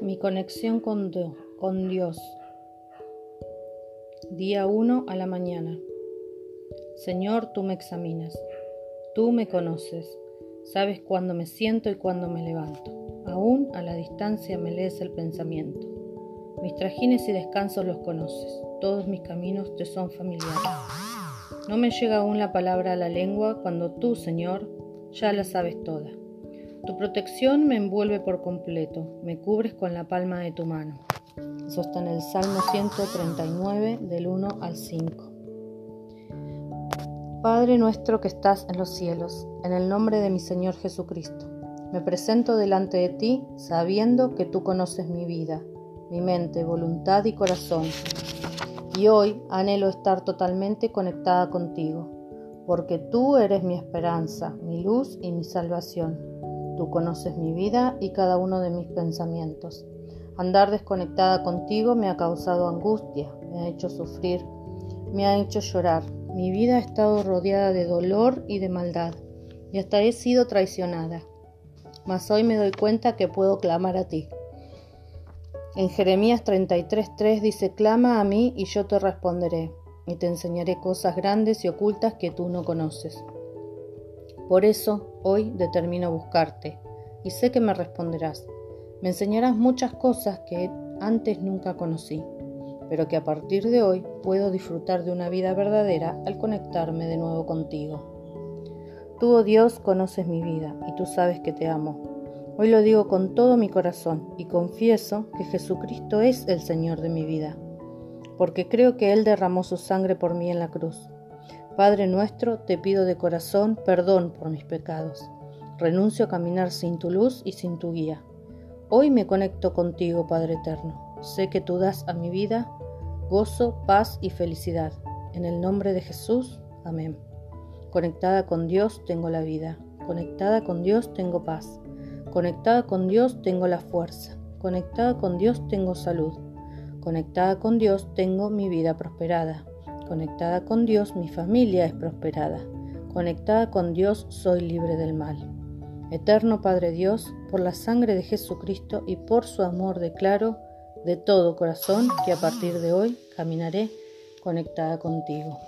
Mi conexión con, con Dios. Día 1 a la mañana. Señor, tú me examinas. Tú me conoces. Sabes cuándo me siento y cuándo me levanto. Aún a la distancia me lees el pensamiento. Mis trajines y descansos los conoces. Todos mis caminos te son familiares. No me llega aún la palabra a la lengua cuando tú, Señor, ya la sabes toda. Tu protección me envuelve por completo, me cubres con la palma de tu mano. Eso está en el Salmo 139 del 1 al 5. Padre nuestro que estás en los cielos, en el nombre de mi Señor Jesucristo, me presento delante de ti sabiendo que tú conoces mi vida, mi mente, voluntad y corazón. Y hoy anhelo estar totalmente conectada contigo, porque tú eres mi esperanza, mi luz y mi salvación. Tú conoces mi vida y cada uno de mis pensamientos. Andar desconectada contigo me ha causado angustia, me ha hecho sufrir, me ha hecho llorar. Mi vida ha estado rodeada de dolor y de maldad, y hasta he sido traicionada. Mas hoy me doy cuenta que puedo clamar a ti. En Jeremías 33:3 dice, clama a mí y yo te responderé, y te enseñaré cosas grandes y ocultas que tú no conoces. Por eso hoy determino buscarte y sé que me responderás. Me enseñarás muchas cosas que antes nunca conocí, pero que a partir de hoy puedo disfrutar de una vida verdadera al conectarme de nuevo contigo. Tú, oh Dios, conoces mi vida y tú sabes que te amo. Hoy lo digo con todo mi corazón y confieso que Jesucristo es el Señor de mi vida, porque creo que Él derramó su sangre por mí en la cruz Padre nuestro, te pido de corazón perdón por mis pecados. Renuncio a caminar sin tu luz y sin tu guía. Hoy me conecto contigo, Padre eterno. Sé que tú das a mi vida gozo, paz y felicidad. En el nombre de Jesús, amén. Conectada con Dios tengo la vida. Conectada con Dios tengo paz. Conectada con Dios tengo la fuerza. Conectada con Dios tengo salud. Conectada con Dios tengo mi vida prosperada. Conectada con Dios, mi familia es prosperada. Conectada con Dios, soy libre del mal. Eterno Padre Dios, por la sangre de Jesucristo y por su amor declaro de todo corazón que a partir de hoy caminaré conectada contigo.